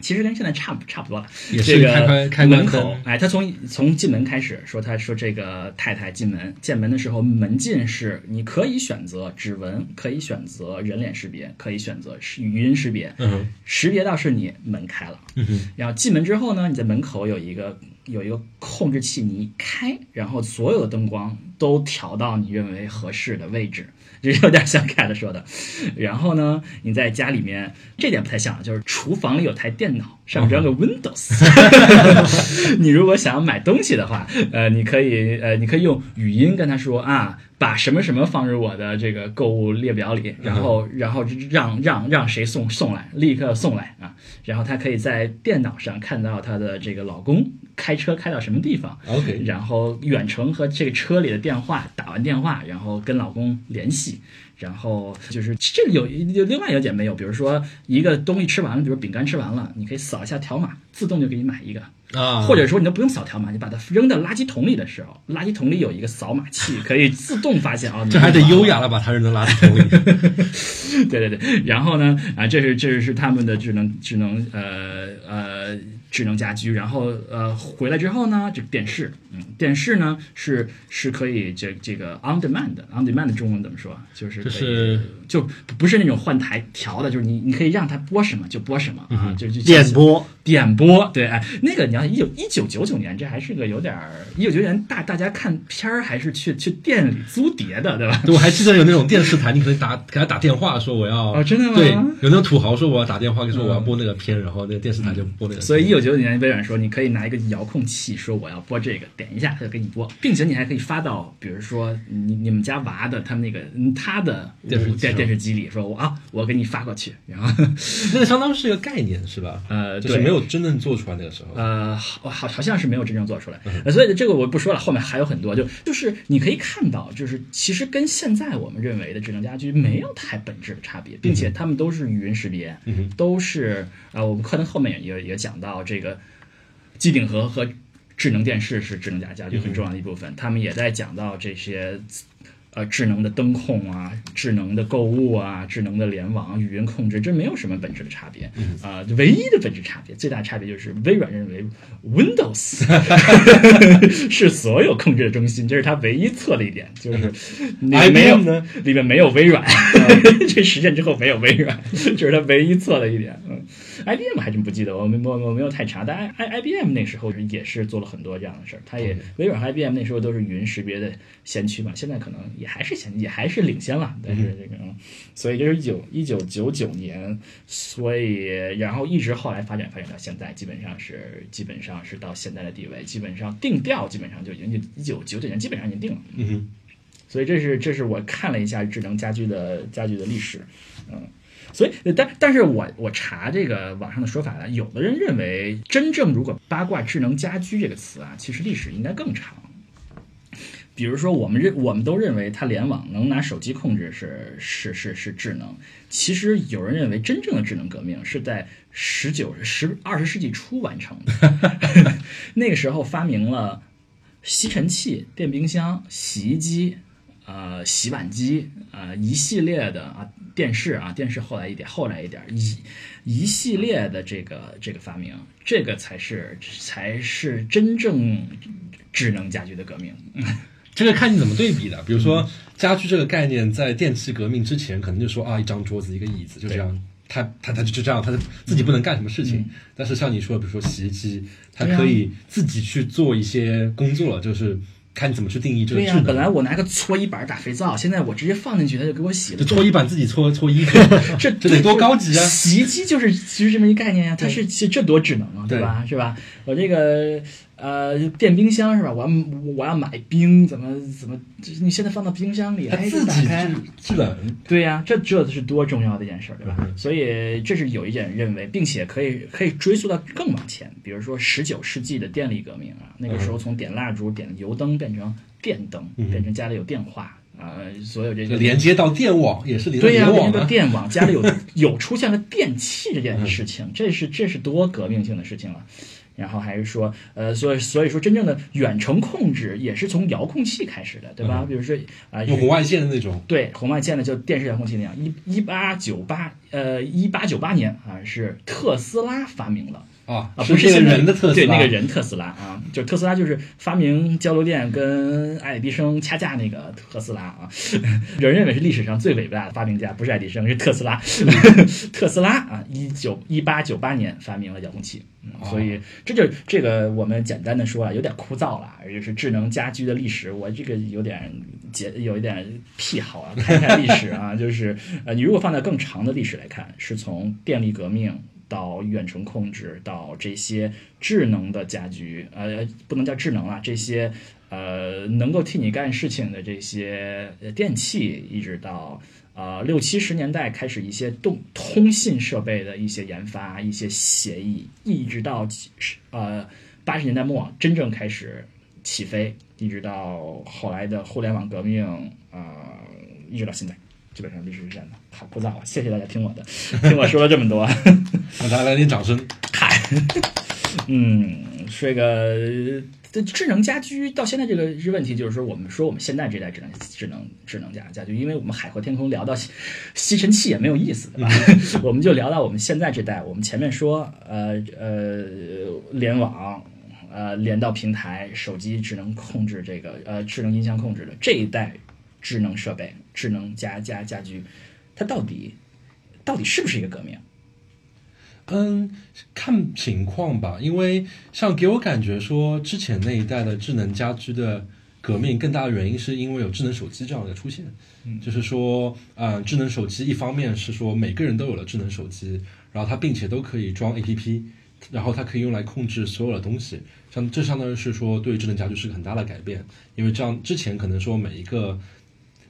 其实跟现在差不差不多了。也是这个开开开门口灯，哎，他从从进门开始说，他说这个太太进门见门的时候，门禁是你可以选择指纹，可以选择人脸识别，可以选择是语音识别，嗯识别到是你门开了。嗯哼然后进门之后呢，你在门口有一个有一个控制器，你一开，然后所有的灯光都调到你认为合适的位置，这有点像 Cat 说的。然后呢，你在家里面这点不太像，就是厨房里有台电脑，上面装个 Windows。你如果想要买东西的话，呃，你可以呃，你可以用语音跟他说啊，把什么什么放入我的这个购物列表里，然后然后让让让谁送送来，立刻送来啊，然后他可以在电脑上看到他的这个老公开车开到什么地方。，OK，然后远程和这个车里的电话打完电话，然后跟老公联系，然后就是这里有有另外有点没有，比如说一个东西吃完了，比如饼干吃完了，你可以扫一下条码，自动就给你买一个，啊，或者说你都不用扫条码，你把它扔到垃圾桶里的时候，垃圾桶里有一个扫码器，可以自动发现啊，你这还得优雅的把它扔到垃圾桶里。对对对，然后呢，啊，这是这是是他们的智能智能呃呃智能家居，然后呃回来之后呢，这个电视，嗯，电视呢是是可以这这个 on demand，on demand 中文怎么说？就是可以就是就不是那种换台调的，就是你你可以让它播什么就播什么啊，就就点播，点播，对，哎，那个你要一九一九九九年，这还是个有点儿一九九九年大大家看片儿还是去去店里租碟的，对吧？对，我还记得有那种电视台，你可以打给他打电话说我要哦真的吗对，有那种土豪说我要打电话说我要播那个片，然后那个电视台就播那个。所以一九九九年微软说，你可以拿一个遥控器说我要播这个，点一下他就给你播，并且你还可以发到，比如说你你们家娃的他们那个嗯他的电视机上电电视机里，说我啊我给你发过去，然后 那个相当是一个概念是吧？呃就是没有真正做出来那个时候。呃，好好好像是没有真正做出来，呃所以这个我不说了，后面还有很多，就就是你可以看到，就是其实跟现在我们认为的智能家居没有太本质的差别，并且他们都是语音识别，嗯都是啊、呃我们可能后面也也讲到这个机顶盒和智能电视是智能家家居很重要的一部分，他们也在讲到这些。呃，智能的灯控啊，智能的购物啊，智能的联网、语音控制，这没有什么本质的差别。啊、唯一的本质差别，最大差别就是微软认为 Windows 是所有控制的中心，这是它唯一错的一点，就是 里面没有呢里面没有微软，这实现之后没有微软，这是它唯一错的一点。嗯，IBM 还真不记得，我没我我没有太查，但 I I IBM 那时候也是做了很多这样的事儿，它也微软和 IBM 那时候都是语音识别的先驱嘛，现在可能也还是先也还是领先了，但是这个，嗯所以这是一九一九九九年，所以然后一直后来发展发展到现在，基本上是基本上是到现在的地位，基本上定调基本上就已经一九九九年基本上已经定了。嗯哼，所以这是这是我看了一下智能家居的家居的历史，嗯，所以但但是我我查这个网上的说法呢，有的人认为真正如果八卦智能家居这个词啊，其实历史应该更长。比如说我们认我们都认为它联网能拿手机控制是是是是智能，其实有人认为真正的智能革命是在十九十二十世纪初完成的，那个时候发明了吸尘器、电冰箱、洗衣机。呃，洗碗机，呃，一系列的啊，电视啊，电视后来一点，后来一点，一一系列的这个这个发明，这个才是才是真正智能家居的革命。这个看你怎么对比的。比如说，家居这个概念在电器革命之前，可能就说啊，一张桌子，一个椅子，就这样，它它它就就这样，它自己不能干什么事情。但是像你说，比如说洗衣机，它可以自己去做一些工作了，就是。看你怎么去定义这个智能。本来我拿个搓衣板打肥皂，现在我直接放进去，它就给我洗了。这 搓衣板自己搓搓衣服，这这得多高级啊！洗衣机就是其实这么一概念呀，它是其实这多智能啊，对吧？是吧？我这个。呃，电冰箱是吧？我要我要买冰，怎么怎么？你现在放到冰箱里，哎，自己制冷。对呀，这这是多重要的一件事，对吧？所以这是有一点认为，并且可以可以追溯到更往前，比如说十九世纪的电力革命啊，那个时候从点蜡烛、点油灯变成电灯，变成家里有电话啊，所有这个连接到电网也是对呀，连接到电网，家里有有出现了电器这件事情，这是这是多革命性的事情了。然后还是说，呃，所以所以说，真正的远程控制也是从遥控器开始的，对吧？比如说啊，用红外线的那种，对，红外线的就电视遥控器那样。一一八九八，呃，一八九八年啊，是特斯拉发明了。啊啊，不是那个人的特斯拉，对那个人特斯拉啊，就特斯拉就是发明交流电跟爱迪生掐架那个特斯拉啊，有 人认为是历史上最伟大的发明家，不是爱迪生，是特斯拉。特斯拉啊，一九一八九八年发明了遥控器，所以这就这个我们简单的说啊，有点枯燥了，而且是智能家居的历史，我这个有点节有一点癖好啊，看看历史啊，就是呃，你如果放在更长的历史来看，是从电力革命。到远程控制，到这些智能的家居，呃，不能叫智能了，这些呃能够替你干事情的这些电器，一直到呃六七十年代开始一些动通信设备的一些研发、一些协议，一直到呃八十年代末真正开始起飞，一直到后来的互联网革命，呃，一直到现在。基本上历史是这样的，好枯燥啊！谢谢大家听我的，听我说了这么多，那大家来点掌声。嗨，嗯，这个这智能家居到现在这个问题，就是说我们说我们现在这代智能智能智能家家居，因为我们海阔天空聊到吸尘器也没有意思，对吧？我们就聊到我们现在这代，我们前面说呃呃联网，呃连到平台，手机智能控制这个呃智能音箱控制的这一代。智能设备、智能家家家居，它到底到底是不是一个革命？嗯，看情况吧。因为像给我感觉说，之前那一代的智能家居的革命，更大的原因是因为有智能手机这样的出现。嗯，就是说，嗯，智能手机一方面是说每个人都有了智能手机，然后它并且都可以装 APP，然后它可以用来控制所有的东西。像这相当于是说对智能家居是个很大的改变，因为这样之前可能说每一个。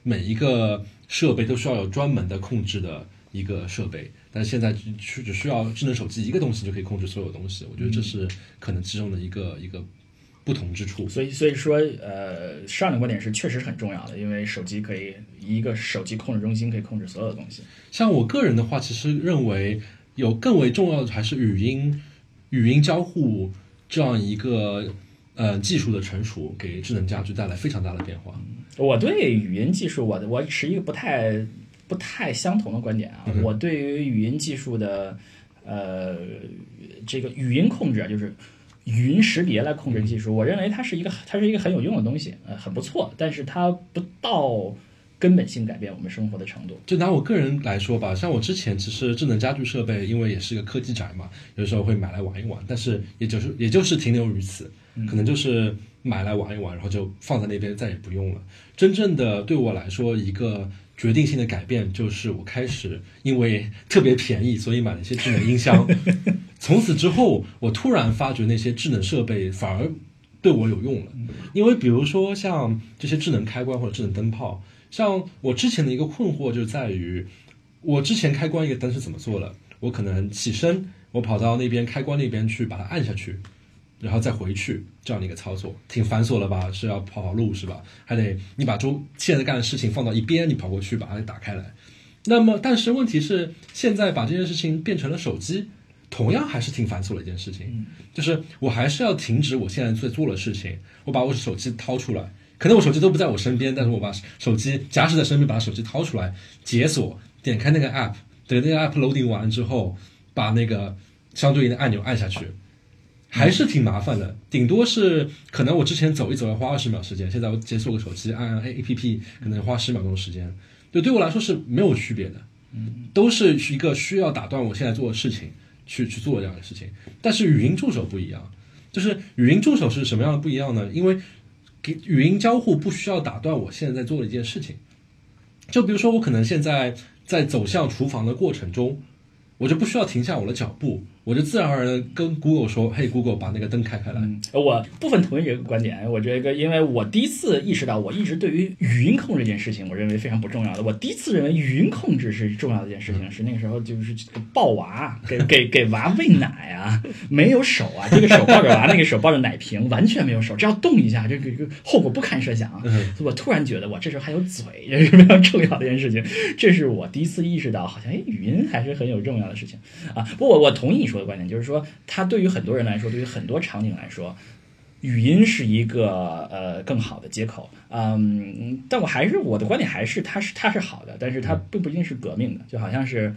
每一个设备都需要有专门的控制的一个设备，但是现在只只需要智能手机一个东西就可以控制所有东西。我觉得这是可能其中的一个一个不同之处。所以，所以说，呃，上的观点是确实很重要的，因为手机可以一个手机控制中心可以控制所有的东西。像我个人的话，其实认为有更为重要的还是语音语音交互这样一个呃技术的成熟，给智能家居带来非常大的变化。我对语音技术，我我持一个不太不太相同的观点啊。我对于语音技术的呃这个语音控制，就是语音识别来控制技术，我认为它是一个它是一个很有用的东西，呃，很不错。但是它不到根本性改变我们生活的程度。就拿我个人来说吧，像我之前其实智能家居设备，因为也是一个科技宅嘛，有时候会买来玩一玩，但是也就是也就是停留于此，可能就是。买来玩一玩，然后就放在那边，再也不用了。真正的对我来说，一个决定性的改变就是我开始因为特别便宜，所以买了一些智能音箱。从此之后，我突然发觉那些智能设备反而对我有用了。因为比如说像这些智能开关或者智能灯泡，像我之前的一个困惑就在于，我之前开关一个灯是怎么做的？我可能起身，我跑到那边开关那边去把它按下去。然后再回去这样的一个操作，挺繁琐了吧？是要跑跑路是吧？还得你把周现在干的事情放到一边，你跑过去把它打开来。那么，但是问题是，现在把这件事情变成了手机，同样还是挺繁琐的一件事情。就是我还是要停止我现在在做的事情，我把我手机掏出来，可能我手机都不在我身边，但是我把手机夹持在身边，把手机掏出来，解锁，点开那个 app，等那个 app loading 完之后，把那个相对应的按钮按下去，还是挺麻烦的。顶多是可能我之前走一走要花二十秒时间，现在我解锁个手机，按按 A P P，可能花十秒钟时间。对对我来说是没有区别的，嗯，都是一个需要打断我现在做的事情去去做这样的事情。但是语音助手不一样，就是语音助手是什么样的不一样呢？因为给语音交互不需要打断我现在在做的一件事情。就比如说我可能现在在走向厨房的过程中，我就不需要停下我的脚步。我就自然而然跟 Google 说：“嘿，Google，把那个灯开开来。”我部分同意这个观点。我觉得，因为我第一次意识到，我一直对于语音控制这件事情，我认为非常不重要的。我第一次认为语音控制是重要的一件事情，是那个时候就是抱娃，给给给娃喂奶啊，没有手啊，这个手抱着娃，那个手抱着奶瓶，完全没有手，只要动一下，这个后果不堪设想。我突然觉得，我这时候还有嘴，这是非常重要的一件事情。这是我第一次意识到，好像哎，语音还是很有重要的事情啊。不过我同意你说。的观点就是说，它对于很多人来说，对于很多场景来说，语音是一个呃更好的接口。嗯，但我还是我的观点还是它是它是好的，但是它并不一定是革命的。就好像是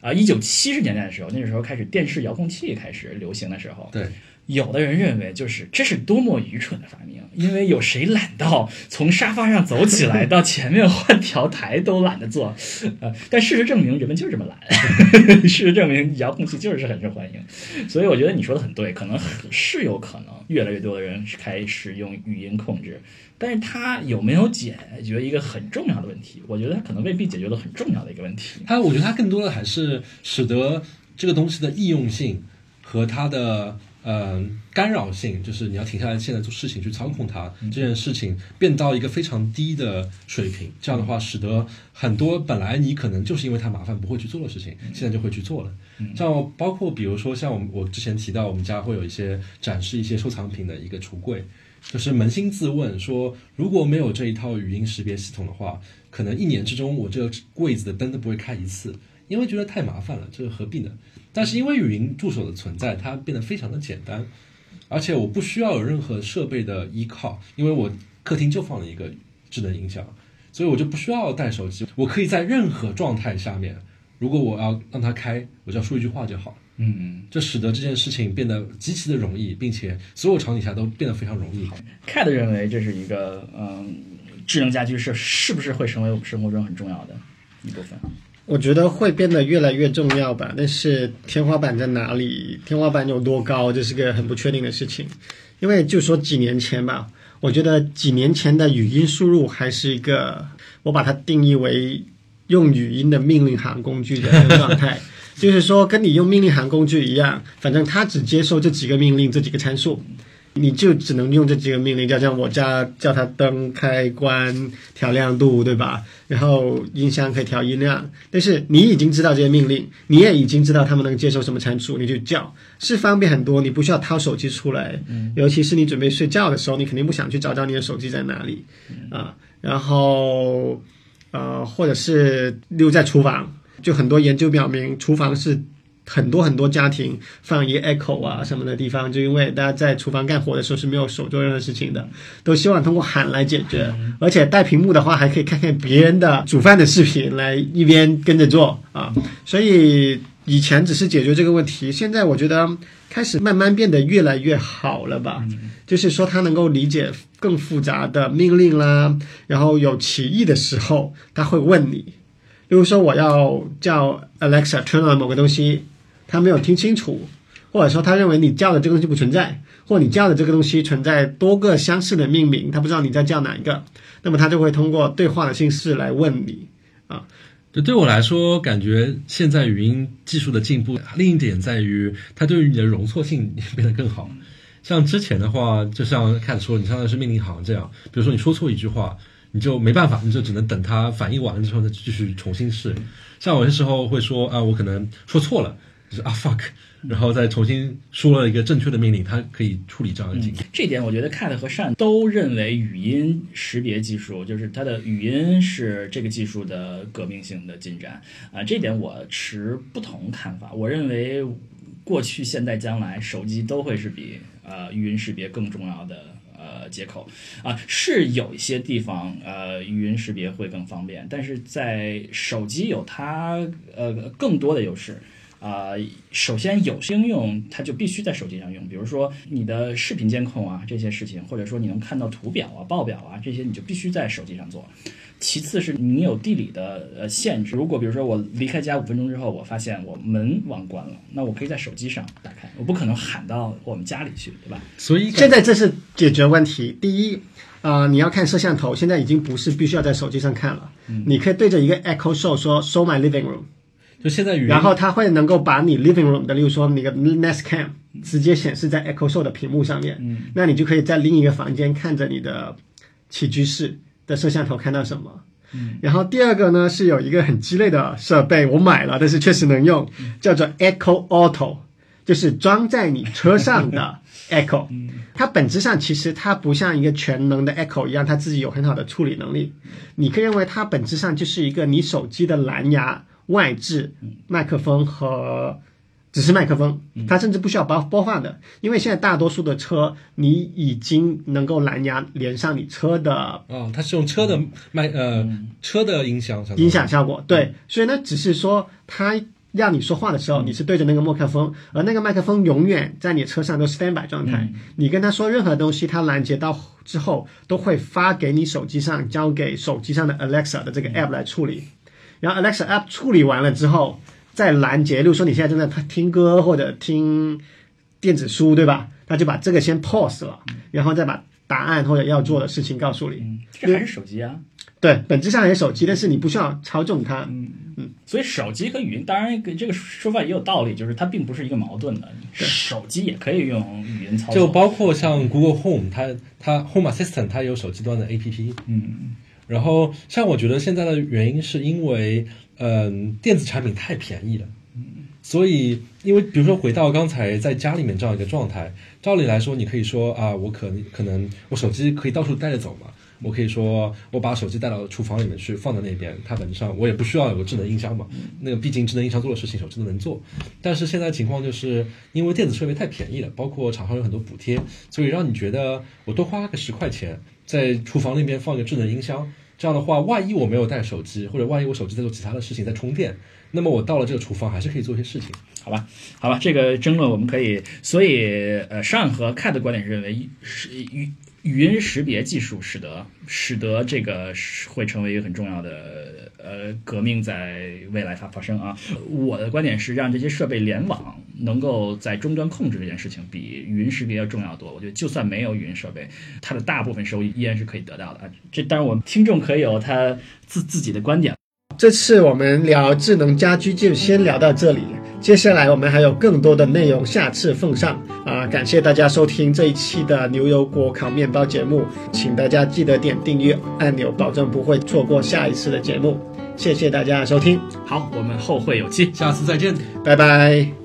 啊，一九七十年代的时候，那个时候开始电视遥控器开始流行的时候，对。有的人认为，就是这是多么愚蠢的发明，因为有谁懒到从沙发上走起来到前面换条台都懒得做，呃，但事实证明人们就是这么懒，事实证明遥控器就是很受欢迎，所以我觉得你说的很对，可能是有可能越来越多的人开始用语音控制，但是它有没有解决一个很重要的问题？我觉得它可能未必解决了很重要的一个问题。它，我觉得它更多的还是使得这个东西的易用性和它的。嗯，干扰性就是你要停下来，现在做事情去操控它这件事情变到一个非常低的水平。这样的话，使得很多本来你可能就是因为它麻烦不会去做的事情，现在就会去做了。像包括比如说像我们我之前提到，我们家会有一些展示一些收藏品的一个橱柜，就是扪心自问说，如果没有这一套语音识别系统的话，可能一年之中我这个柜子的灯都不会开一次，因为觉得太麻烦了，这个何必呢？但是因为语音助手的存在，它变得非常的简单，而且我不需要有任何设备的依靠，因为我客厅就放了一个智能音响，所以我就不需要带手机，我可以在任何状态下面，如果我要让它开，我只要说一句话就好了。嗯嗯，这使得这件事情变得极其的容易，并且所有场景下都变得非常容易。Cat 认为这是一个嗯，智能家居是是不是会成为我们生活中很重要的一部分？我觉得会变得越来越重要吧，但是天花板在哪里？天花板有多高？这是个很不确定的事情。因为就说几年前吧，我觉得几年前的语音输入还是一个，我把它定义为用语音的命令行工具的状态，就是说跟你用命令行工具一样，反正它只接受这几个命令，这几个参数。你就只能用这几个命令，叫像我家叫它灯开关调亮度，对吧？然后音箱可以调音量，但是你已经知道这些命令，你也已经知道他们能接受什么参数，你就叫，是方便很多。你不需要掏手机出来，尤其是你准备睡觉的时候，你肯定不想去找找你的手机在哪里啊。然后呃，或者是留在厨房，就很多研究表明，厨房是。很多很多家庭放一 echo 啊什么的地方，就因为大家在厨房干活的时候是没有手做任何事情的，都希望通过喊来解决。而且带屏幕的话，还可以看看别人的煮饭的视频，来一边跟着做啊。所以以前只是解决这个问题，现在我觉得开始慢慢变得越来越好了吧。就是说，他能够理解更复杂的命令啦，然后有歧义的时候，他会问你。比如说，我要叫 Alexa turn on 某个东西。他没有听清楚，或者说他认为你叫的这个东西不存在，或你叫的这个东西存在多个相似的命名，他不知道你在叫哪一个，那么他就会通过对话的形式来问你啊。就对我来说，感觉现在语音技术的进步，另一点在于它对于你的容错性变得更好。像之前的话，就像开始说，你相当于是命令行这样，比如说你说错一句话，你就没办法，你就只能等它反应完之后再继续重新试。像有些时候会说啊，我可能说错了。就是啊 fuck，然后再重新说了一个正确的命令，它可以处理这样的情况。这点我觉得 Cat 和善都认为语音识别技术，就是它的语音是这个技术的革命性的进展啊。这点我持不同看法。我认为过去、现在、将来，手机都会是比呃语音识别更重要的呃接口啊。是有一些地方呃语音识别会更方便，但是在手机有它呃更多的优势。啊、首先有些应用它就必须在手机上用，比如说你的视频监控啊这些事情，或者说你能看到图表啊、报表啊这些，你就必须在手机上做。其次是你有地理的呃限制，如果比如说我离开家五分钟之后，我发现我门忘关了，那我可以在手机上打开，我不可能喊到我们家里去，对吧？所以现在这是解决问题。第一，啊、你要看摄像头，现在已经不是必须要在手机上看了，你可以对着一个 Echo Show 说 “Show my living room”，就现在语音，然后它会能够把你 living room 的，例如说你的 Nest Cam 直接显示在 Echo Show 的屏幕上面，嗯那你就可以在另一个房间看着你的起居室的摄像头看到什么。嗯然后第二个呢是有一个很鸡肋的设备，我买了，但是确实能用，叫做 Echo Auto，就是装在你车上的 Echo。它本质上其实它不像一个全能的 Echo 一样，它自己有很好的处理能力。你可以认为它本质上就是一个你手机的蓝牙外置麦克风和只是麦克风，它甚至不需要播播放的，因为现在大多数的车你已经能够蓝牙连上你车的哦，它是用车的麦呃、车的音响音响效果。对，所以呢，只是说它让你说话的时候，你是对着那个麦克风，而那个麦克风永远在你车上都 standby 状态。你跟他说任何东西，它拦截到之后，都会发给你手机上，交给手机上的 Alexa 的这个 app 来处理。然后 Alexa app 处理完了之后，再拦截。例如说你现在正在听歌或者听电子书，对吧？他就把这个先 pause 了，然后再把答案或者要做的事情告诉你。嗯，这还是手机啊。对，本质上还是手机，但是你不需要操纵它。嗯嗯所以手机和语音，当然这个说法也有道理，就是它并不是一个矛盾的，手机也可以用语音操作。就包括像 Google Home，它它 Home Assistant 它有手机端的 APP。嗯，然后像我觉得现在的原因是因为，嗯、电子产品太便宜了。所以，因为比如说回到刚才在家里面这样一个状态，照理来说，你可以说啊，我可可能我手机可以到处带着走嘛，我可以说我把手机带到厨房里面去，放在那边，它本质上我也不需要有个智能音箱嘛，那个毕竟智能音箱做的事情手机都能做。但是现在情况就是因为电子设备太便宜了，包括厂商有很多补贴，所以让你觉得我多花个十块钱在厨房那边放一个智能音箱，这样的话，万一我没有带手机，或者万一我手机在做其他的事情在充电，那么我到了这个厨房还是可以做一些事情。好吧，好吧，这个争论我们可以，所以呃，上和 Cat 的观点是认为是语音识别技术使得使得这个是会成为一个很重要的呃革命，在未来发发生啊。我的观点是让这些设备联网，能够在终端控制这件事情，比语音识别要重要多。我觉得就算没有语音设备，它的大部分收益依然是可以得到的啊。这当然，我们听众可以有他自自己的观点。这次我们聊智能家居就先聊到这里，接下来我们还有更多的内容，下次奉上啊、感谢大家收听这一期的牛油果烤面包节目，请大家记得点订阅按钮，保证不会错过下一次的节目。谢谢大家的收听，好，我们后会有期。下次再见。拜拜。